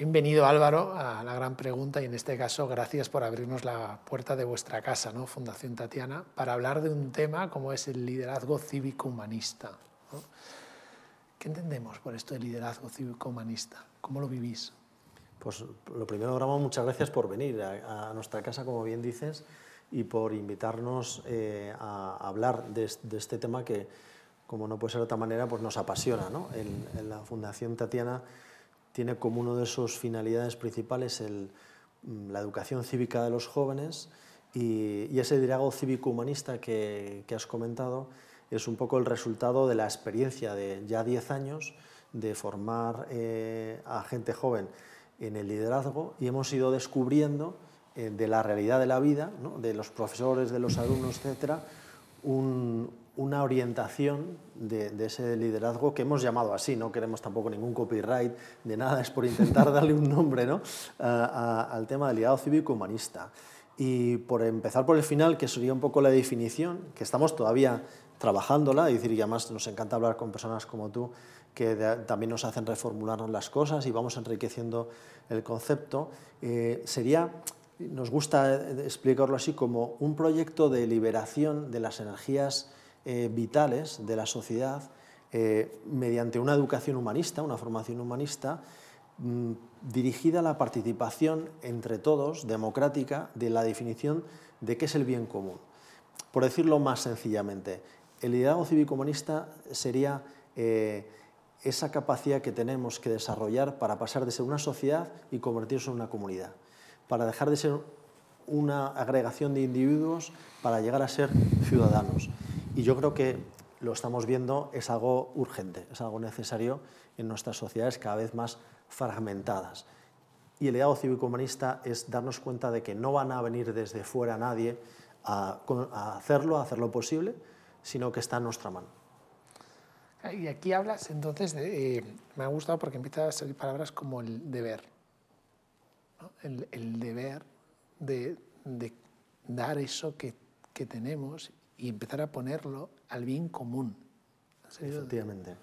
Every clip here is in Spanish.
Bienvenido Álvaro a la gran pregunta y en este caso gracias por abrirnos la puerta de vuestra casa, ¿no? Fundación Tatiana, para hablar de un tema como es el liderazgo cívico-humanista. ¿Qué entendemos por esto de liderazgo cívico-humanista? ¿Cómo lo vivís? Pues lo primero, Ramón, muchas gracias por venir a, nuestra casa, como bien dices, y por invitarnos eh, a hablar de, este tema que, como no puede ser de otra manera, pues nos apasiona. ¿no? en la Fundación Tatiana tiene como una de sus finalidades principales mm, la educación cívica de los jóvenes y, ese liderazgo cívico-humanista que, has comentado es un poco el resultado de la experiencia de ya 10 años de formar eh, a gente joven en el liderazgo y hemos ido descubriendo eh, de la realidad de la vida, de los profesores, de los alumnos, etcétera, un, una orientación de, ese liderazgo que hemos llamado así, no queremos tampoco ningún copyright de nada, es por intentar darle un nombre ¿no? al tema del liderazgo cívico humanista. Y por empezar por el final, que sería un poco la definición, que estamos todavía trabajándola, y decir, y además nos encanta hablar con personas como tú, que también nos hacen reformularnos las cosas y vamos enriqueciendo el concepto, eh, sería nos gusta explicarlo así como un proyecto de liberación de las energías eh, vitales de la sociedad eh, mediante una educación humanista, una formación humanista, mm, dirigida a la participación entre todos, democrática, de la definición de qué es el bien común. Por decirlo más sencillamente, el liderazgo cívico-humanista sería eh, esa capacidad que tenemos que desarrollar para pasar de ser una sociedad y convertirse en una comunidad, para dejar de ser una agregación de individuos para llegar a ser ciudadanos. Y yo creo que lo estamos viendo, es algo urgente, es algo necesario en nuestras sociedades cada vez más fragmentadas. Y el legado cívico-humanista es darnos cuenta de que no van a venir desde fuera nadie a, hacerlo, a hacerlo posible, sino que está en nuestra mano. Y aquí hablas entonces de, eh, me ha gustado porque empiezan a salir palabras como el deber, el, deber de, dar eso que, que tenemos y empezar a ponerlo al bien común. Efectivamente.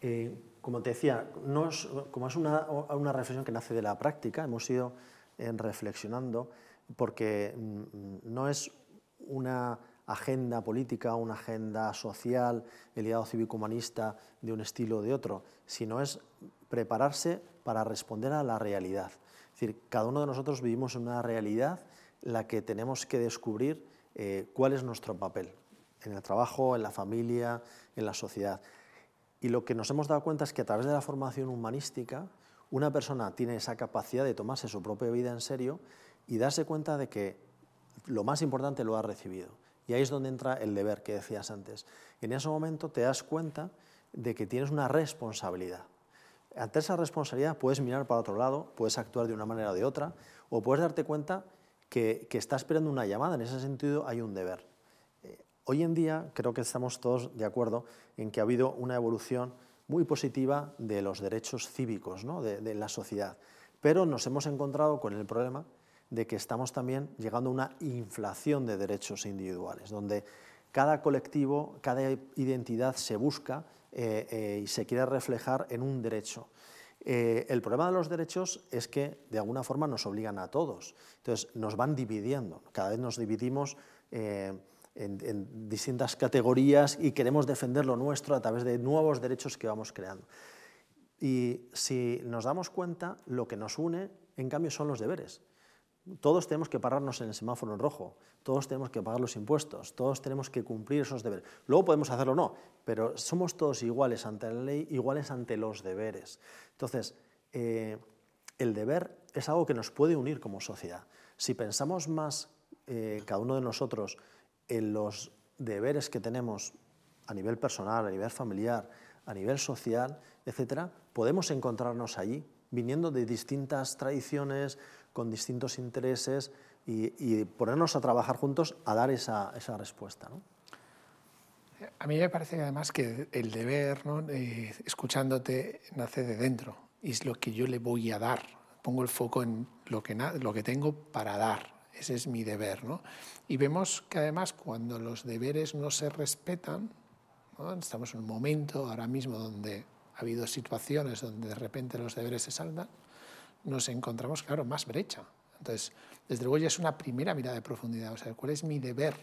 Eh, como te decía, no es, como es una, una, reflexión que nace de la práctica, hemos ido eh, reflexionando porque mm, no es una agenda política, una agenda social, el ideado cívico-humanista de un estilo o de otro, sino es prepararse para responder a la realidad. Es decir, cada uno de nosotros vivimos en una realidad la que tenemos que descubrir eh, cuál es nuestro papel en el trabajo, en la familia, en la sociedad. Y lo que nos hemos dado cuenta es que a través de la formación humanística, una persona tiene esa capacidad de tomarse su propia vida en serio y darse cuenta de que lo más importante lo ha recibido. Y ahí es donde entra el deber que decías antes. En ese momento te das cuenta de que tienes una responsabilidad. Ante esa responsabilidad puedes mirar para otro lado, puedes actuar de una manera o de otra, o puedes darte cuenta que, está esperando una llamada. En ese sentido hay un deber. Eh, hoy en día creo que estamos todos de acuerdo en que ha habido una evolución muy positiva de los derechos cívicos de, la sociedad, pero nos hemos encontrado con el problema de que estamos también llegando a una inflación de derechos individuales, donde cada colectivo, cada identidad se busca eh, eh, y se quiere reflejar en un derecho. Eh, el problema de los derechos es que de alguna forma nos obligan a todos. Entonces nos van dividiendo. Cada vez nos dividimos eh, en, distintas categorías y queremos defender lo nuestro a través de nuevos derechos que vamos creando. Y si nos damos cuenta, lo que nos une, en cambio, son los deberes. Todos tenemos que pararnos en el semáforo en rojo, todos tenemos que pagar los impuestos, todos tenemos que cumplir esos deberes. Luego podemos hacerlo o no, pero somos todos iguales ante la ley, iguales ante los deberes. Entonces, eh, el deber es algo que nos puede unir como sociedad. Si pensamos más eh, cada uno de nosotros en los deberes que tenemos a nivel personal, a nivel familiar, a nivel social, etcétera, podemos encontrarnos allí, viniendo de distintas tradiciones, con distintos intereses y, ponernos a trabajar juntos a dar esa, esa respuesta. ¿no? A mí me parece además que el deber, ¿no? Eh, escuchándote, nace de dentro y es lo que yo le voy a dar. Pongo el foco en lo que, lo que tengo para dar. Ese es mi deber. ¿no? Y vemos que además cuando los deberes no se respetan, estamos en un momento ahora mismo donde habido situaciones donde de repente los deberes se saltan, nos encontramos, claro, más brecha. Entonces, desde luego ya es una primera mirada de profundidad, o sea, ¿cuál es mi deber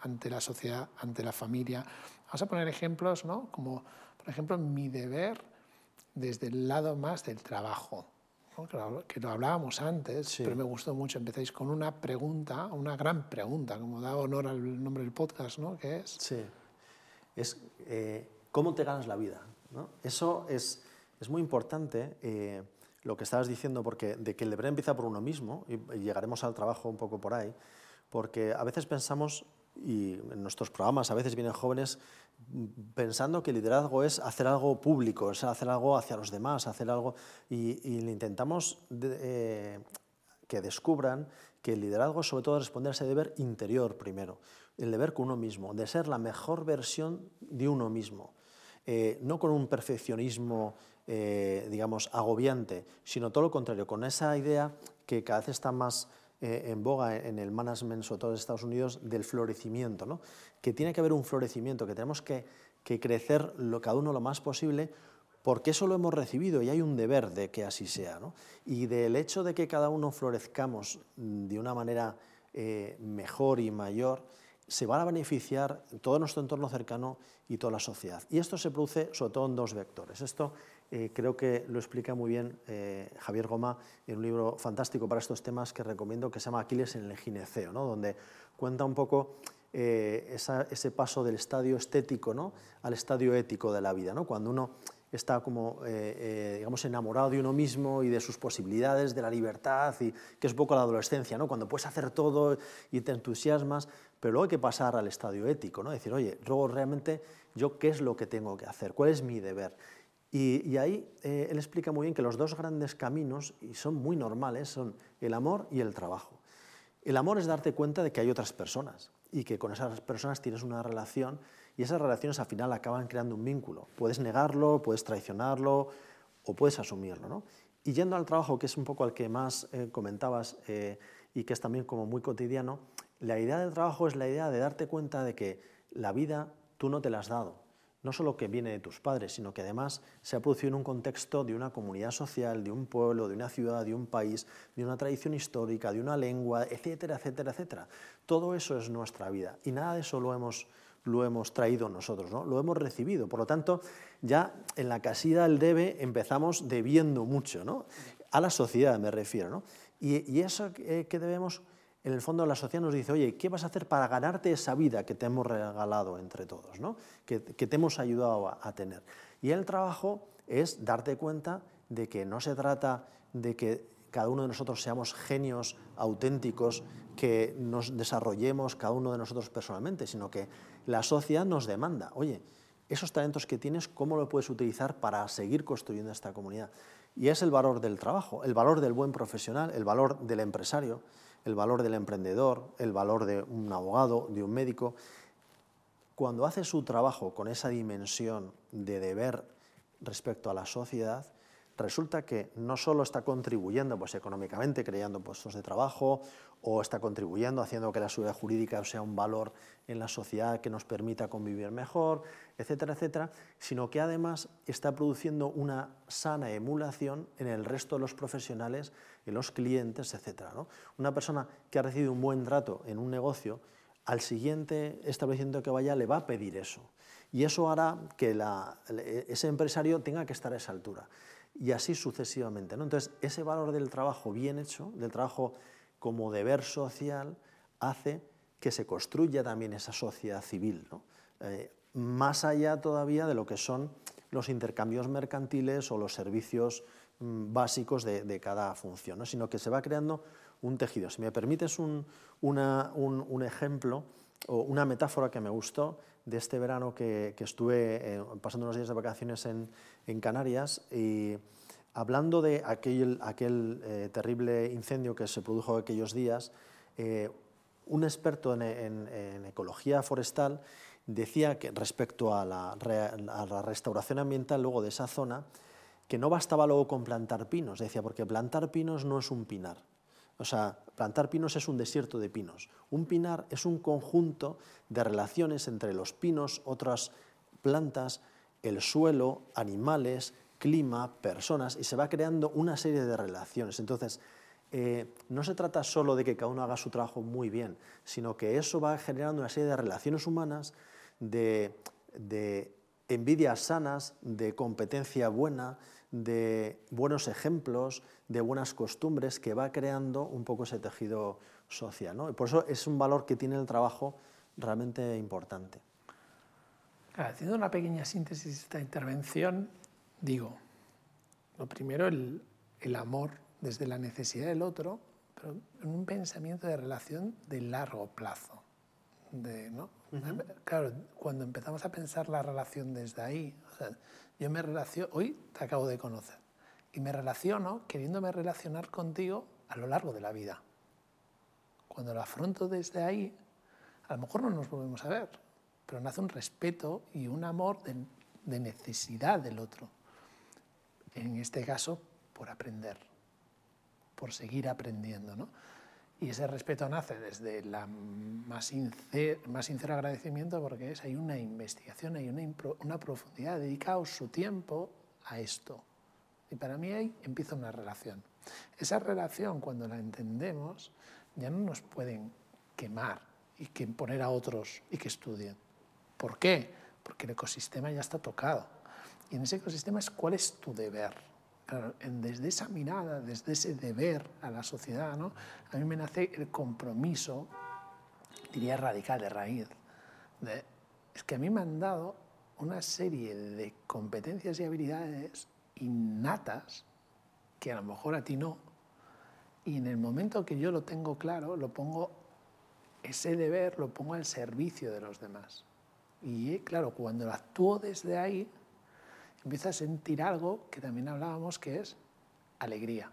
ante la sociedad, ante la familia? Vamos a poner ejemplos, ¿no? Como, por ejemplo, mi deber desde el lado más del trabajo, que lo hablábamos antes, pero me gustó mucho. Empezáis con una pregunta, una gran pregunta, como da honor al nombre del podcast, ¿no? ¿Qué es? Sí, es eh, cómo te ganas la vida. ¿no? Eso es, es muy importante. Eh, lo que estabas diciendo, porque de que el deber empieza por uno mismo, y llegaremos al trabajo un poco por ahí, porque a veces pensamos, y en nuestros programas a veces vienen jóvenes pensando que liderazgo es hacer algo público, es hacer algo hacia los demás, hacer algo, y, y intentamos eh, que descubran que el liderazgo sobre todo responder a ese deber interior primero, el deber con uno mismo, de ser la mejor versión de uno mismo, eh, no con un perfeccionismo, eh, digamos, agobiante, sino todo lo contrario, con esa idea que cada vez está más eh, en boga en el management, sobre todo en Estados Unidos, del florecimiento, ¿no? que tiene que haber un florecimiento, que tenemos que, crecer lo, cada uno lo más posible, porque eso lo hemos recibido y hay un deber de que así sea. ¿no? Y del hecho de que cada uno florezcamos de una manera mejor y mayor, se van a beneficiar todo nuestro entorno cercano y toda la sociedad. Y esto se produce sobre todo en dos vectores. Esto eh, creo que lo explica muy bien eh, Javier Goma en un libro fantástico para estos temas que recomiendo que se llama Aquiles en el gineceo, ¿no? donde cuenta un poco eh, ese paso del estadio estético ¿no? al estadio ético de la vida, ¿no? cuando uno está como, digamos, enamorado de uno mismo y de sus posibilidades, de la libertad, y que es un poco la adolescencia, ¿no? cuando puedes hacer todo y te entusiasmas, pero luego hay que pasar al estadio ético, ¿no? decir, oye, luego realmente yo qué es lo que tengo que hacer, cuál es mi deber. Y, ahí eh, él explica muy bien que los dos grandes caminos, y son muy normales, son el amor y el trabajo. El amor es darte cuenta de que hay otras personas y que con esas personas tienes una relación y esas relaciones al final acaban creando un vínculo. Puedes negarlo, puedes traicionarlo o puedes asumirlo. ¿no? Y yendo al trabajo, que es un poco al que más eh, comentabas eh, y que es también como muy cotidiano, la idea del trabajo es la idea de darte cuenta de que la vida tú no te la has dado, no solo que viene de tus padres, sino que además se ha producido en un contexto de una comunidad social, de un pueblo, de una ciudad, de un país, de una tradición histórica, de una lengua, etcétera, etcétera, etcétera. Todo eso es nuestra vida y nada de eso lo hemos, lo hemos traído nosotros, ¿no? lo hemos recibido. Por lo tanto, ya en la casilla del debe empezamos debiendo mucho, ¿no? a la sociedad me refiero. ¿no? Y, y eso que debemos en el fondo la sociedad nos dice, oye, ¿qué vas a hacer para ganarte esa vida que te hemos regalado entre todos, ¿no? que, te hemos ayudado a, tener? Y el trabajo es darte cuenta de que no se trata de que cada uno de nosotros seamos genios auténticos, que nos desarrollemos cada uno de nosotros personalmente, sino que la sociedad nos demanda, oye, esos talentos que tienes, ¿cómo lo puedes utilizar para seguir construyendo esta comunidad? Y es el valor del trabajo, el valor del buen profesional, el valor del empresario, el valor del emprendedor, el valor de un abogado, de un médico. Cuando hace su trabajo con esa dimensión de deber respecto a la sociedad, resulta que no solo está contribuyendo pues, económicamente, creando puestos de trabajo, o está contribuyendo haciendo que la seguridad jurídica sea un valor en la sociedad que nos permita convivir mejor, etcétera, etcétera, sino que además está produciendo una sana emulación en el resto de los profesionales, en los clientes, etcétera. Una persona que ha recibido un buen trato en un negocio, al siguiente establecimiento que vaya le va a pedir eso. Y eso hará que ese empresario tenga que estar a esa altura y así sucesivamente. ¿no? Entonces, ese valor del trabajo bien hecho, del trabajo como deber social, hace que se construya también esa sociedad civil, eh, más allá todavía de lo que son los intercambios mercantiles o los servicios mm, básicos de, cada función, sino que se va creando un tejido. Si me permites un, ejemplo o una metáfora que me gustó de este verano que, estuve eh, pasando unos días de vacaciones en, Canarias y hablando de aquel, aquel eh, terrible incendio que se produjo aquellos días, eh, un experto en, ecología forestal decía que respecto a la, a la, restauración ambiental luego de esa zona, que no bastaba luego con plantar pinos, decía, porque plantar pinos no es un pinar. O sea, plantar pinos es un desierto de pinos. Un pinar es un conjunto de relaciones entre los pinos, otras plantas, el suelo, animales, clima, personas, y se va creando una serie de relaciones. Entonces, eh, no se trata solo de que cada uno haga su trabajo muy bien, sino que eso va generando una serie de relaciones humanas, de, de envidias sanas, de competencia buena, de buenos ejemplos, de buenas costumbres, que va creando un poco ese tejido social. ¿no? por eso es un valor que tiene el trabajo realmente importante. haciendo una pequeña síntesis de esta intervención, digo, lo primero, el, el amor desde la necesidad del otro, pero en un pensamiento de relación de largo plazo. De, ¿no? Claro, cuando empezamos a pensar la relación desde ahí, o sea, yo me relaciono, hoy te acabo de conocer, y me relaciono queriéndome relacionar contigo a lo largo de la vida. Cuando lo afronto desde ahí, a lo mejor no nos volvemos a ver, pero nace un respeto y un amor de, de necesidad del otro. En este caso, por aprender, por seguir aprendiendo. ¿no? Y ese respeto nace desde el más, más sincero agradecimiento porque es, hay una investigación, hay una, una profundidad, dedicado su tiempo a esto. Y para mí ahí empieza una relación. Esa relación, cuando la entendemos, ya no nos pueden quemar y que poner a otros y que estudien. ¿Por qué? Porque el ecosistema ya está tocado. Y en ese ecosistema es cuál es tu deber desde esa mirada, desde ese deber a la sociedad, ¿no? a mí me nace el compromiso, diría radical, de raíz. es que a mí me han dado una serie de competencias y habilidades innatas que a lo mejor a ti no. Y en el momento que yo lo tengo claro, lo pongo, ese deber lo pongo al servicio de los demás. Y claro, cuando actúo desde ahí, empieza a sentir algo que también hablábamos que es alegría,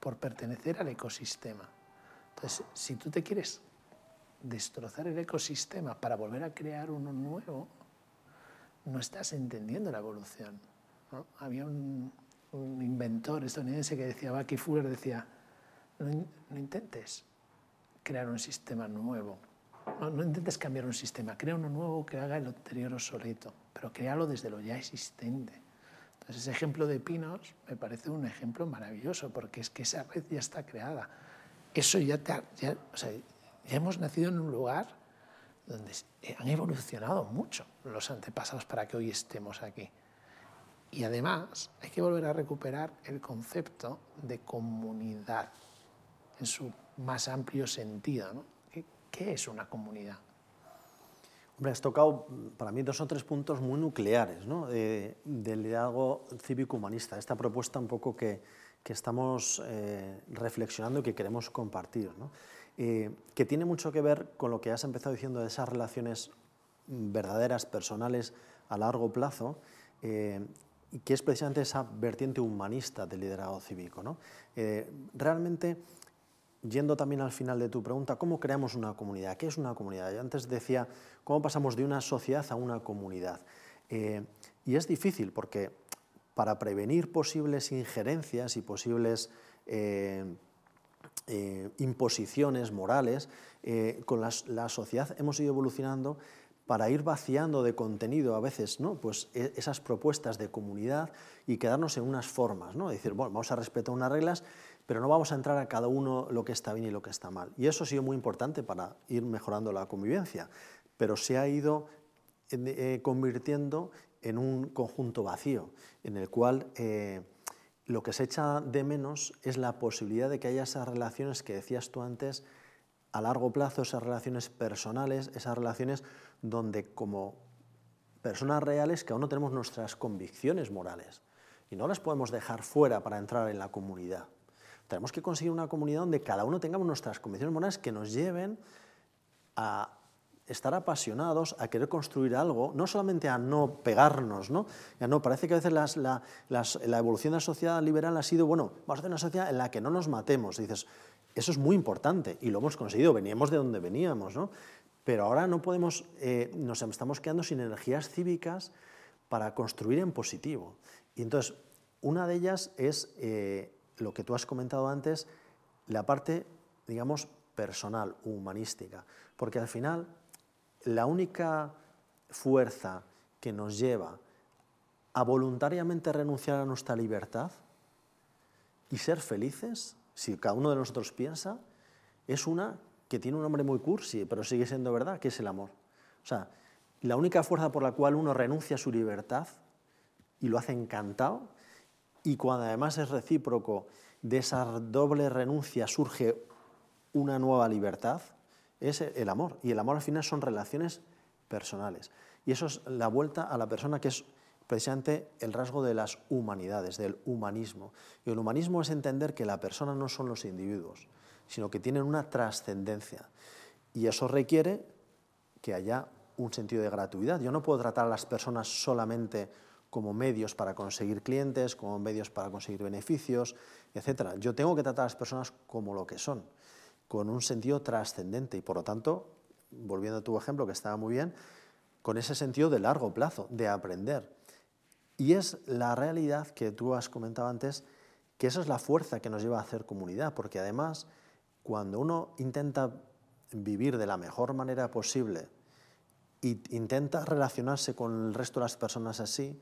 por pertenecer al ecosistema. Entonces, si tú te quieres destrozar el ecosistema para volver a crear uno nuevo, no estás entendiendo la evolución. Había un, inventor estadounidense que decía, Bucky Fuller decía, no intentes crear un sistema nuevo, no, intentes cambiar un sistema, crea uno nuevo que haga el anterior obsoleto, pero créalo desde lo ya existente. Entonces, ese ejemplo de Pinos me parece un ejemplo maravilloso, porque es que esa red ya está creada. Eso ya, ya, o sea, ya hemos nacido en un lugar donde han evolucionado mucho los antepasados para que hoy estemos aquí. Y además hay que volver a recuperar el concepto de comunidad en su más amplio sentido. ¿no? ¿Qué es una comunidad? Hombre, has tocado para mí dos o tres puntos muy nucleares ¿no? del liderazgo cívico-humanista, esta propuesta un poco que, que estamos eh, reflexionando y que queremos compartir, ¿no? Eh, que tiene mucho que ver con lo que has empezado diciendo de esas relaciones verdaderas, personales, a largo plazo, eh, y que es precisamente esa vertiente humanista del liderazgo cívico. ¿no? realmente yendo también al final de tu pregunta, ¿cómo creamos una comunidad? ¿Qué es una comunidad? Yo antes decía, ¿cómo pasamos de una sociedad a una comunidad? Eh, y es difícil porque para prevenir posibles injerencias y posibles eh, eh, imposiciones morales, con la, sociedad hemos ido evolucionando para ir vaciando de contenido a veces ¿no? pues e, esas propuestas de comunidad y quedarnos en unas formas, ¿no? decir, bueno, vamos a respetar unas reglas pero no vamos a entrar a cada uno lo que está bien y lo que está mal. Y eso ha sido muy importante para ir mejorando la convivencia, pero se ha ido eh, convirtiendo en un conjunto vacío, en el cual eh, lo que se echa de menos es la posibilidad de que haya esas relaciones que decías tú antes, a largo plazo, esas relaciones personales, esas relaciones donde como personas reales cada uno tenemos nuestras convicciones morales y no las podemos dejar fuera para entrar en la comunidad. Tenemos que conseguir una comunidad donde cada uno tengamos nuestras convicciones morales que nos lleven a estar apasionados, a querer construir algo, no solamente a no pegarnos, ¿no? Ya no parece que a veces la, evolución de la sociedad liberal ha sido, bueno, vamos a hacer una sociedad en la que no nos matemos. dices, eso es muy importante y lo hemos conseguido, veníamos de donde veníamos, ¿no? Pero ahora no podemos, eh, nos estamos quedando sin energías cívicas para construir en positivo. Y entonces, una de ellas es eh, lo que tú has comentado antes, la parte, digamos, personal, humanística. Porque al final, la única fuerza que nos lleva a voluntariamente renunciar a nuestra libertad y ser felices, si cada uno de nosotros piensa, es una que tiene un nombre muy cursi, pero sigue siendo verdad, que es el amor. O sea, la única fuerza por la cual uno renuncia a su libertad y lo hace encantado, y cuando además es recíproco, de esa doble renuncia surge una nueva libertad, es el amor. Y el amor al final son relaciones personales. Y eso es la vuelta a la persona que es precisamente el rasgo de las humanidades, del humanismo. Y el humanismo es entender que la persona no son los individuos, sino que tienen una trascendencia. Y eso requiere que haya un sentido de gratuidad. Yo no puedo tratar a las personas solamente como medios para conseguir clientes, como medios para conseguir beneficios, etc. Yo tengo que tratar a las personas como lo que son, con un sentido trascendente y por lo tanto, volviendo a tu ejemplo que estaba muy bien, con ese sentido de largo plazo, de aprender. Y es la realidad que tú has comentado antes, que esa es la fuerza que nos lleva a hacer comunidad, porque además cuando uno intenta vivir de la mejor manera posible e intenta relacionarse con el resto de las personas así,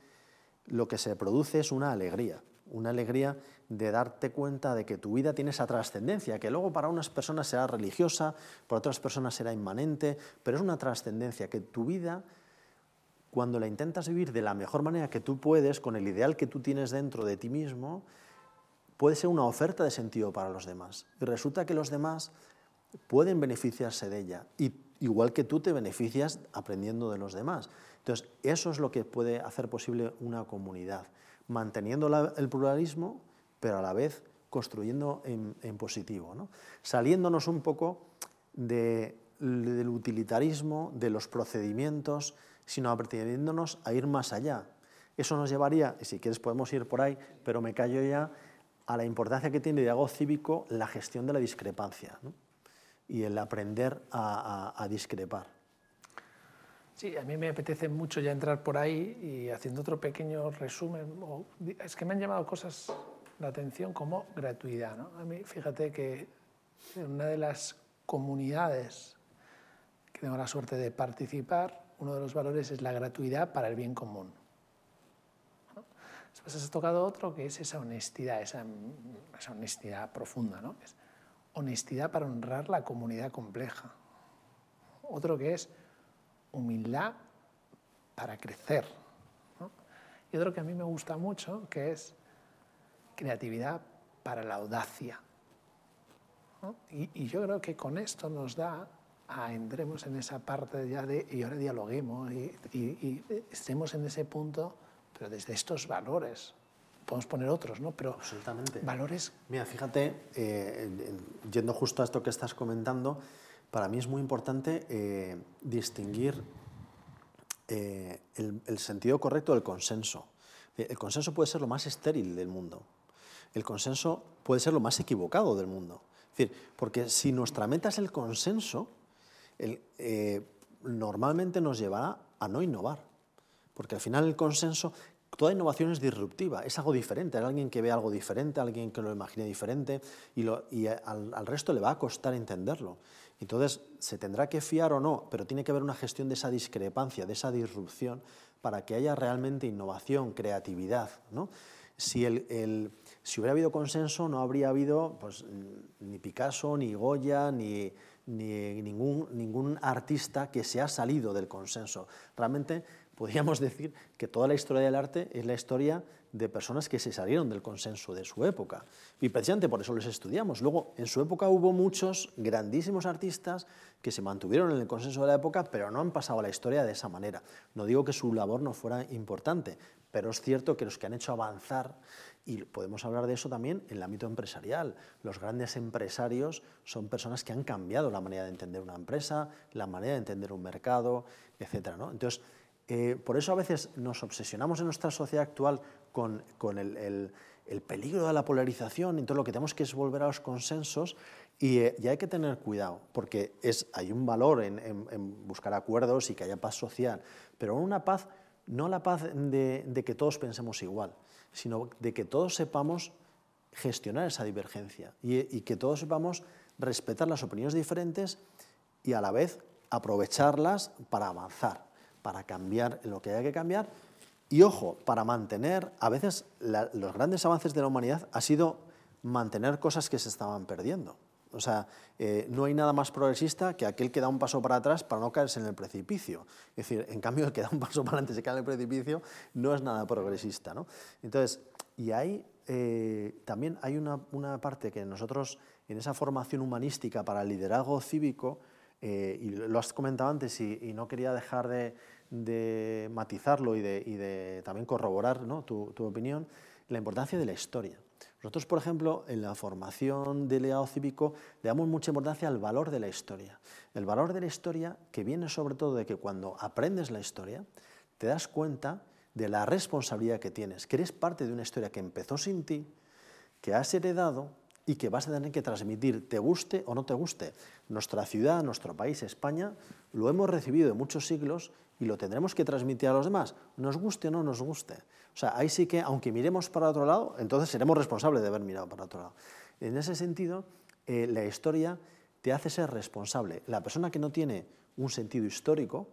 lo que se produce es una alegría, una alegría de darte cuenta de que tu vida tiene esa trascendencia, que luego para unas personas será religiosa, para otras personas será inmanente, pero es una trascendencia, que tu vida, cuando la intentas vivir de la mejor manera que tú puedes, con el ideal que tú tienes dentro de ti mismo, puede ser una oferta de sentido para los demás. Y resulta que los demás pueden beneficiarse de ella, y igual que tú te beneficias aprendiendo de los demás. Entonces, eso es lo que puede hacer posible una comunidad, manteniendo el pluralismo, pero a la vez construyendo en, positivo, ¿no? saliéndonos un poco del utilitarismo, de los procedimientos, sino aprendiéndonos a ir más allá. Eso nos llevaría, y si quieres podemos ir por ahí, pero me callo ya, a la importancia que tiene de algo cívico la gestión de la discrepancia y el aprender a discrepar. Sí, a mí me apetece mucho ya entrar por ahí y haciendo otro pequeño resumen. Es que me han llamado cosas la atención como gratuidad. ¿no? A mí, fíjate que en una de las comunidades que tengo la suerte de participar, uno de los valores es la gratuidad para el bien común. Después has tocado otro que es esa honestidad, esa, honestidad profunda, ¿no? Es honestidad para honrar la comunidad compleja. Otro que es humildad para crecer. Y otro que a mí me gusta mucho, que es creatividad para la audacia. Y, yo creo que con esto nos da a entremos en esa parte ya de y ahora dialoguemos y, estemos en ese punto, pero desde estos valores. Podemos poner otros, ¿no? Pero Absolutamente. valores... Mira, fíjate, eh, yendo justo a esto que estás comentando, para mí es muy importante eh, distinguir eh, el, sentido correcto del consenso. Eh, el consenso puede ser lo más estéril del mundo. El consenso puede ser lo más equivocado del mundo. Es porque si nuestra meta es el consenso, normalmente nos llevará a no innovar. Porque al final el consenso, toda innovación es disruptiva, es algo diferente, hay alguien que ve algo diferente, alguien que lo imagine diferente y, al, resto le va a costar entenderlo. Entonces, se tendrá que fiar o no, pero tiene que haber una gestión de esa discrepancia, de esa disrupción, para que haya realmente innovación, creatividad. Si, si hubiera habido consenso, no habría habido pues, ni Picasso, ni Goya, ni, ni ningún, ningún artista que se ha salido del consenso. Realmente podríamos decir que toda la historia del arte es la historia de personas que se salieron del consenso de su época. Y precisamente por eso les estudiamos. Luego, en su época hubo muchos grandísimos artistas que se mantuvieron en el consenso de la época, pero no han pasado a la historia de esa manera. No digo que su labor no fuera importante, pero es cierto que los que han hecho avanzar, y podemos hablar de eso también en el ámbito empresarial, los grandes empresarios son personas que han cambiado la manera de entender una empresa, la manera de entender un mercado, etc. ¿no? Entonces, eh, por eso a veces nos obsesionamos en nuestra sociedad actual con, el, peligro de la polarización, entonces lo que tenemos que es volver a los consensos y, eh, hay que tener cuidado, porque es, hay un valor en, buscar acuerdos y que haya paz social, pero una paz, no la paz de, que todos pensemos igual, sino de que todos sepamos gestionar esa divergencia y, y que todos sepamos respetar las opiniones diferentes y a la vez aprovecharlas para avanzar para cambiar lo que haya que cambiar Y ojo, para mantener, a veces los grandes avances de la humanidad ha sido mantener cosas que se estaban perdiendo. O sea, eh, no hay nada más progresista que aquel que da un paso para atrás para no caerse en el precipicio. Es decir, en cambio, el que da un paso para adelante y se cae en el precipicio no es nada progresista. ¿no? Entonces, y ahí eh, también hay una, parte que nosotros, en esa formación humanística para el liderazgo cívico, eh, y lo has comentado antes y, no quería dejar de, matizarlo y de, también corroborar ¿no? tu, tu opinión, la importancia de la historia. Nosotros, por ejemplo, en la formación de legado cívico le damos mucha importancia al valor de la historia. El valor de la historia que viene sobre todo de que cuando aprendes la historia te das cuenta de la responsabilidad que tienes, que eres parte de una historia que empezó sin ti, que has heredado y que vas a tener que transmitir, te guste o no te guste. Nuestra ciudad, nuestro país, España, lo hemos recibido en muchos siglos y lo tendremos que transmitir a los demás, nos guste o no nos guste. O sea, ahí sí que, aunque miremos para otro lado, entonces seremos responsables de haber mirado para otro lado. En ese sentido, eh, la historia te hace ser responsable. La persona que no tiene un sentido histórico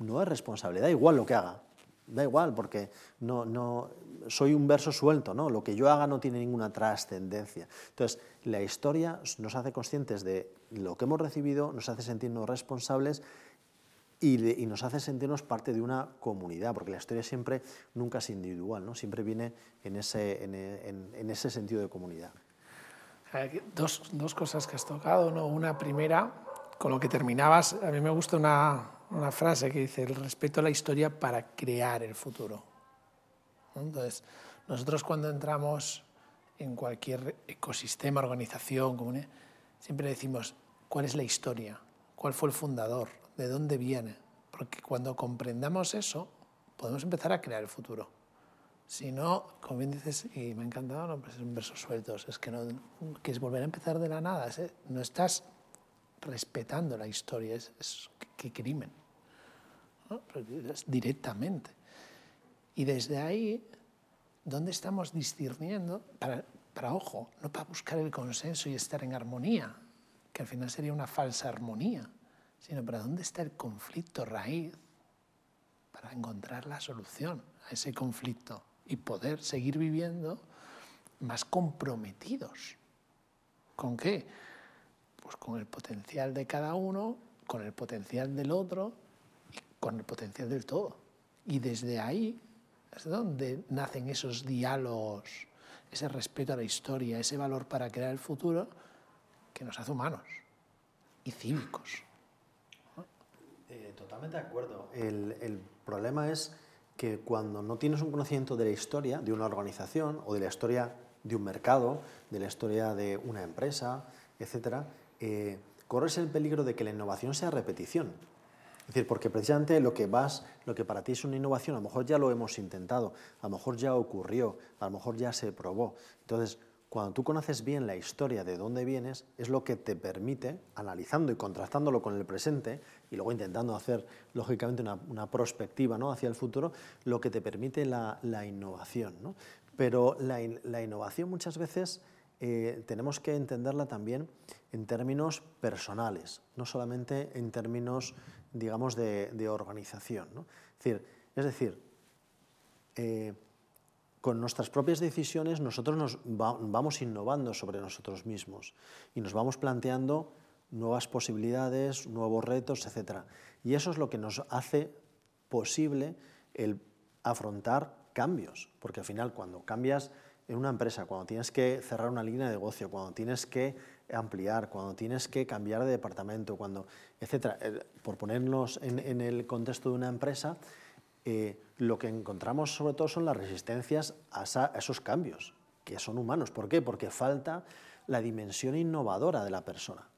no es responsable, da igual lo que haga, da igual, porque no, no, soy un verso suelto, ¿no? lo que yo haga no tiene ninguna trascendencia. Entonces, la historia nos hace conscientes de lo que hemos recibido, nos hace sentirnos responsables y, nos hace sentirnos parte de una comunidad, porque la historia siempre nunca es individual, ¿no? siempre viene en ese, en, ese sentido de comunidad. Dos, dos, cosas que has tocado, ¿no? una primera, con lo que terminabas, a mí me gusta una, una frase que dice, el respeto a la historia para crear el futuro. Entonces, nosotros cuando entramos en cualquier ecosistema, organización, siempre decimos, ¿cuál es la historia? ¿Cuál fue el fundador? De dónde viene. Porque cuando comprendamos eso, podemos empezar a crear el futuro. Si no, como bien dices, y me ha encantado, no, pues son versos sueltos, es que, no, que es volver a empezar de la nada, no estás respetando la historia, es, es qué crimen, directamente. Y desde ahí, ¿dónde estamos discerniendo? Para, para, ojo, no para buscar el consenso y estar en armonía, que al final sería una falsa armonía, sino para dónde está el conflicto raíz para encontrar la solución a ese conflicto y poder seguir viviendo más comprometidos. ¿Con qué? Pues con el potencial de cada uno, con el potencial del otro y con el potencial del todo. Y desde ahí es donde nacen esos diálogos, ese respeto a la historia, ese valor para crear el futuro que nos hace humanos y cívicos. Eh, totalmente de acuerdo. El, el, problema es que cuando no tienes un conocimiento de la historia de una organización o de la historia de un mercado, de la historia de una empresa, etc., eh, corres el peligro de que la innovación sea repetición. Es decir, porque precisamente lo que vas, lo que para ti es una innovación, a lo mejor ya lo hemos intentado, a lo mejor ya ocurrió, a lo mejor ya se probó. Entonces, cuando tú conoces bien la historia de dónde vienes, es lo que te permite, analizando y contrastándolo con el presente, y luego intentando hacer, lógicamente, una, una prospectiva ¿no? hacia el futuro, lo que te permite la, la innovación. ¿no? Pero la, la, innovación muchas veces eh, tenemos que entenderla también en términos personales, no solamente en términos, digamos, de, de organización. ¿no? Es decir, es decir eh, con nuestras propias decisiones nosotros nos vamos innovando sobre nosotros mismos y nos vamos planteando nuevas posibilidades, nuevos retos, etc. Y eso es lo que nos hace posible el afrontar cambios, porque al final cuando cambias en una empresa, cuando tienes que cerrar una línea de negocio, cuando tienes que ampliar, cuando tienes que cambiar de departamento, cuando, etcétera, eh, por ponernos en el contexto de una empresa, eh, lo que encontramos sobre todo son las resistencias a, esos cambios, que son humanos. ¿Por qué? Porque falta la dimensión innovadora de la persona.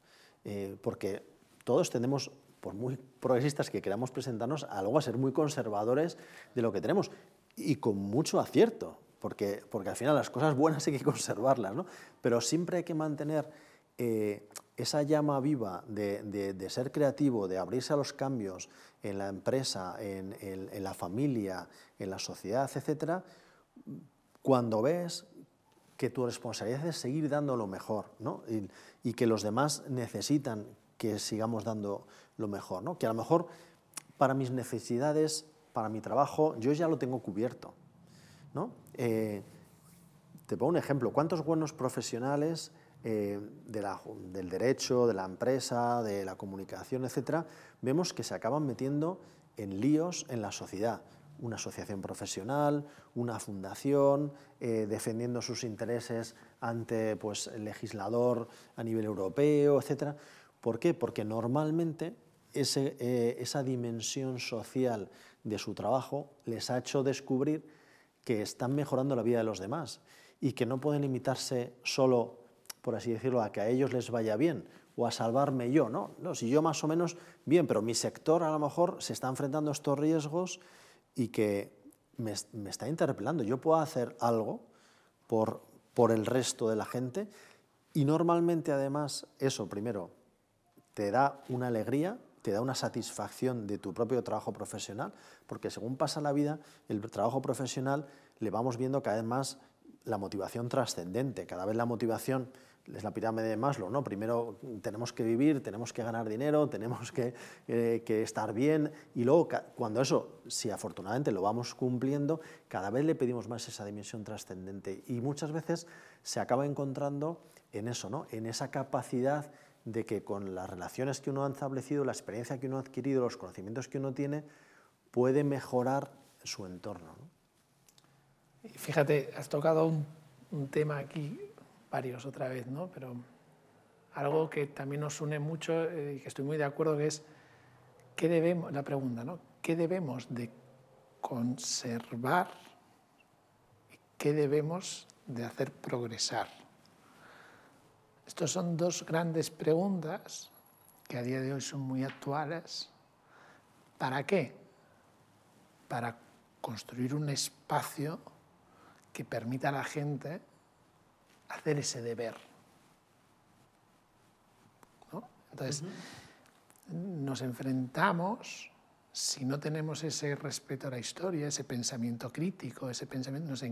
Eh, porque todos tenemos, por muy progresistas que queramos presentarnos, algo a ser muy conservadores de lo que tenemos y con mucho acierto, porque, porque al final las cosas buenas hay que conservarlas, ¿no? pero siempre hay que mantener eh, esa llama viva de, ser creativo, de abrirse a los cambios en la empresa, en, la familia, en la sociedad, etc., cuando ves que tu responsabilidad es seguir dando lo mejor ¿no? y, que los demás necesitan que sigamos dando lo mejor, ¿no? que a lo mejor para mis necesidades para mi trabajo, yo ya lo tengo cubierto. ¿no? Eh, te pongo un ejemplo. ¿Cuántos buenos profesionales eh, del derecho, de la empresa, de la comunicación, etcétera, vemos que se acaban metiendo en líos en la sociedad? Una asociación profesional, una fundación, eh, defendiendo sus intereses ante pues, el legislador a nivel europeo, etcétera. ¿Por qué? Porque normalmente ese, esa dimensión social de su trabajo les ha hecho descubrir que están mejorando la vida de los demás y que no pueden limitarse solo, por así decirlo, a que a ellos les vaya bien o a salvarme yo, ¿no? no si yo más o menos bien, pero mi sector a lo mejor se está enfrentando a estos riesgos y que me, me está interpelando. Yo puedo hacer algo por, por el resto de la gente y normalmente además eso, primero, te da una alegría te da una satisfacción de tu propio trabajo profesional, porque según pasa la vida, el trabajo profesional le vamos viendo cada vez más la motivación trascendente, cada vez la motivación es la pirámide de Maslow, ¿no? Primero tenemos que vivir, tenemos que ganar dinero, tenemos que, eh, que, estar bien y luego cuando eso, si afortunadamente lo vamos cumpliendo, cada vez le pedimos más esa dimensión trascendente y muchas veces se acaba encontrando en eso, ¿no? En esa capacidad de que con las relaciones que uno ha establecido, la experiencia que uno ha adquirido, los conocimientos que uno tiene, puede mejorar su entorno. Fíjate, has tocado un, tema aquí, varios otra vez, ¿no? pero algo que también nos une mucho eh, y que estoy muy de acuerdo que es ¿qué debemos, la pregunta, ¿no? ¿qué debemos de conservar y qué debemos de hacer progresar? Estas son dos grandes preguntas que a día de hoy son muy actuales. ¿Para qué? Para construir un espacio que permita a la gente hacer ese deber. Entonces, nos enfrentamos, si no tenemos ese respeto a la historia, ese pensamiento crítico, ese pensamiento, nos,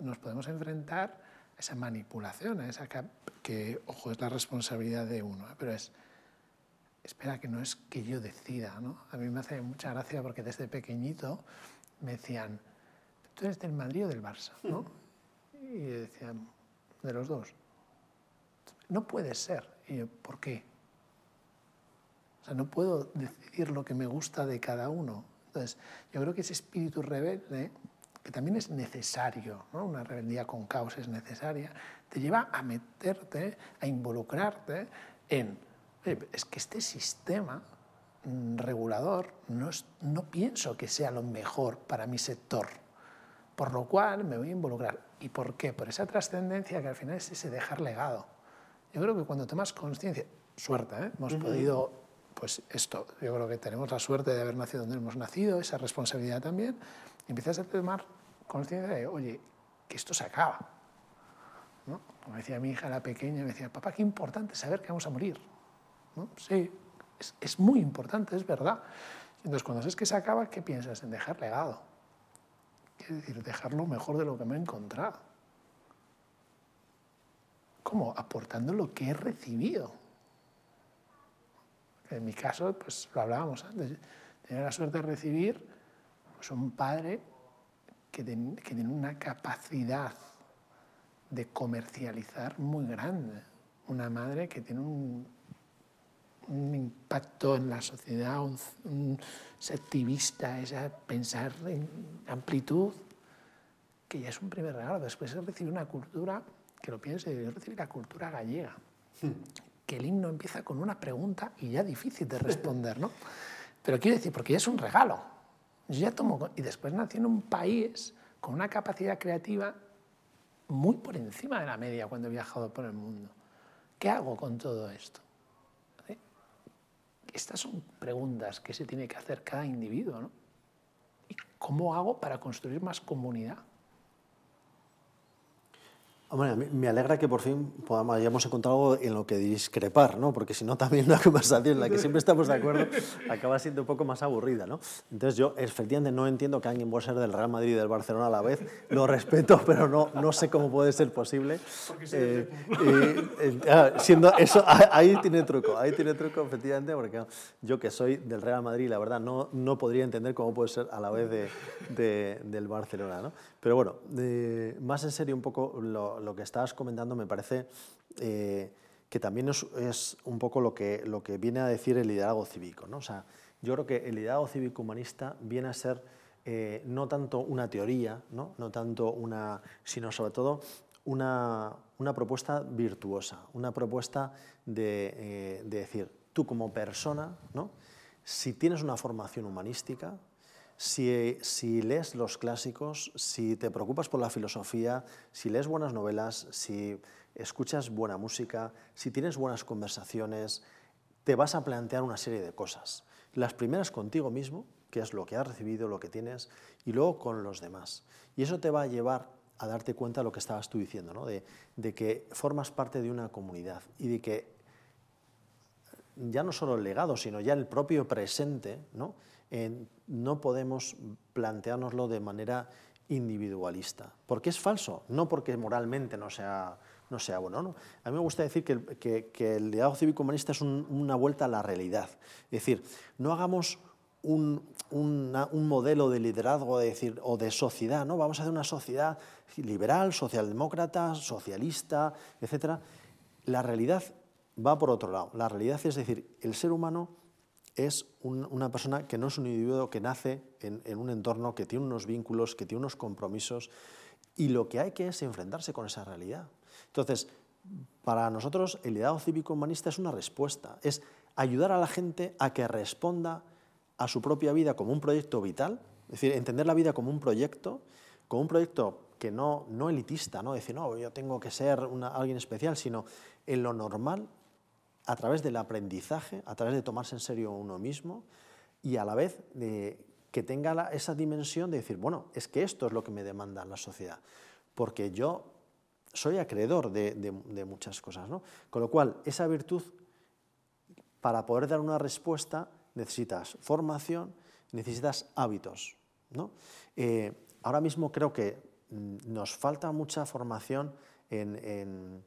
nos podemos enfrentar a esa manipulación, a esa que, ojo, es la responsabilidad de uno, ¿eh? pero es, espera, que no es que yo decida, ¿no? A mí me hace mucha gracia porque desde pequeñito me decían, tú eres del Madrid o del Barça, ¿no? Y decían, de los dos. No puede ser. Y ¿por qué? O sea, no puedo decidir lo que me gusta de cada uno. Entonces, yo creo que ese espíritu rebelde, que también es necesario, ¿no? una rebeldía con caos es necesaria, te lleva a meterte, a involucrarte en, es que este sistema mm, regulador no, no pienso que sea lo mejor para mi sector, por lo cual me voy a involucrar. ¿Y por qué? Por esa trascendencia que al final es ese dejar legado. Yo creo que cuando tomas conciencia, suerte, ¿eh? hemos podido, pues esto, yo creo que tenemos la suerte de haber nacido donde hemos nacido, esa responsabilidad también, y empiezas a tomar conciencia de, oye, que esto se acaba como decía mi hija, la pequeña, me decía, papá, qué importante saber que vamos a morir. ¿No? Sí, es, es, muy importante, es verdad. Entonces, cuando sabes que se acaba, ¿qué piensas? En dejar legado. Quiere decir, dejar lo mejor de lo que me he encontrado. ¿Cómo? Aportando lo que he recibido. En mi caso, pues lo hablábamos antes, tener la suerte de recibir pues, un padre que tiene una capacidad de comercializar muy grande. Una madre que tiene un, un impacto en la sociedad, un, un activista, esa pensar en amplitud, que ya es un primer regalo. Después es recibir una cultura, que lo piense, yo recibir la cultura gallega, que el himno empieza con una pregunta y ya difícil de responder, ¿no? Pero quiero decir, porque ya es un regalo. Yo ya tomo, y después nací en un país con una capacidad creativa muy por encima de la media cuando he viajado por el mundo. ¿Qué hago con todo esto? Estas son preguntas que se tiene que hacer cada individuo. ¿no? ¿Y cómo hago para construir más comunidad? Hombre, me alegra que por fin podamos, hayamos encontrado algo en lo que discrepar, ¿no? porque si no también una conversación en la que siempre estamos de acuerdo acaba siendo un poco más aburrida. ¿no? Entonces yo efectivamente no entiendo que alguien pueda ser del Real Madrid y del Barcelona a la vez, lo respeto, pero no, no sé cómo puede ser posible. Eh, ah, siendo eso, ahí tiene truco, ahí tiene truco efectivamente, porque yo que soy del Real Madrid, la verdad, no, no podría entender cómo puede ser a la vez de, del Barcelona. ¿no? Pero bueno, más en serio un poco lo, que estabas comentando me parece eh, que también es, un poco lo que, lo que viene a decir el liderazgo cívico. ¿no? O sea, yo creo que el liderazgo cívico-humanista viene a ser eh, no tanto una teoría, ¿no? no tanto una, sino sobre todo una, una propuesta virtuosa, una propuesta de, eh, de, decir, tú como persona, ¿no? si tienes una formación humanística, si, lees los clásicos, si te preocupas por la filosofía, si lees buenas novelas, si escuchas buena música, si tienes buenas conversaciones, te vas a plantear una serie de cosas. Las primeras contigo mismo, que es lo que has recibido, lo que tienes, y luego con los demás. Y eso te va a llevar a darte cuenta de lo que estabas tú diciendo, ¿no? de, de que formas parte de una comunidad y de que ya no solo el legado, sino ya el propio presente, ¿no? No podemos planteárnoslo de manera individualista. ¿Por qué es falso? No porque moralmente no sea, no sea bueno. ¿no? A mí me gusta decir que, el liderazgo cívico-humanista es una vuelta a la realidad. Es decir, no hagamos un, modelo de liderazgo de decir, o de sociedad, ¿no? vamos a hacer una sociedad liberal, socialdemócrata, socialista, etc. La realidad va por otro lado. La realidad es decir, el ser humano es una persona que no es un individuo que nace en, un entorno, que tiene unos vínculos, que tiene unos compromisos, y lo que hay que es enfrentarse con esa realidad. Entonces, para nosotros el liderazgo cívico-humanista es una respuesta, es ayudar a la gente a que responda a su propia vida como un proyecto vital, es decir, entender la vida como un proyecto, como un proyecto que no, no elitista, no decir, no, yo tengo que ser alguien especial, sino en lo normal a través del aprendizaje, a través de tomarse en serio uno mismo y a la vez que tenga esa dimensión de decir, bueno, es que esto es lo que me demanda la sociedad, porque yo soy acreedor de, muchas cosas. ¿no? Con lo cual, esa virtud, para poder dar una respuesta, necesitas formación, necesitas hábitos. ¿no? Eh, ahora mismo creo que mm, nos falta mucha formación en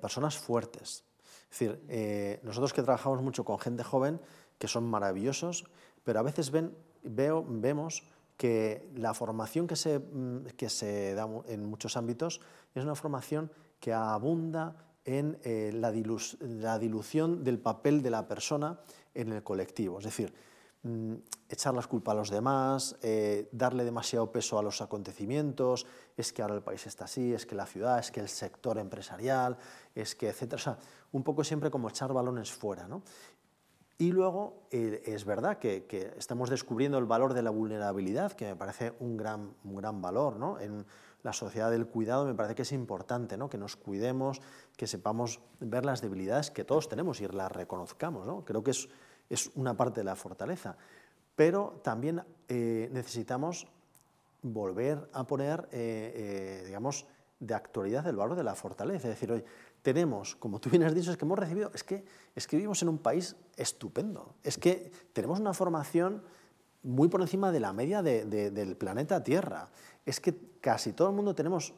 personas fuertes, es decir, eh, nosotros que trabajamos mucho con gente joven, que son maravillosos, pero a veces ven, veo, vemos que la formación que se, mm, que se da en muchos ámbitos es una formación que abunda en eh, la, dilución del papel de la persona en el colectivo. Es decir, Mm, echar las culpas a los demás, eh, darle demasiado peso a los acontecimientos, es que ahora el país está así, es que la ciudad, es que el sector empresarial, es que, etcétera. O sea, un poco siempre como echar balones fuera. ¿no? Y luego eh, es verdad que, que, estamos descubriendo el valor de la vulnerabilidad, que me parece un gran, un gran valor. ¿no? En la sociedad del cuidado me parece que es importante ¿no? que nos cuidemos, que sepamos ver las debilidades que todos tenemos y las reconozcamos. ¿no? Creo que es es una parte de la fortaleza. Pero también eh, necesitamos volver a poner, eh, eh, digamos, de actualidad el valor de la fortaleza. Es decir, hoy tenemos, como tú bien has dicho, es que hemos recibido, es que, es que vivimos en un país estupendo, es que tenemos una formación muy por encima de la media del planeta Tierra, es que casi todo el mundo tenemos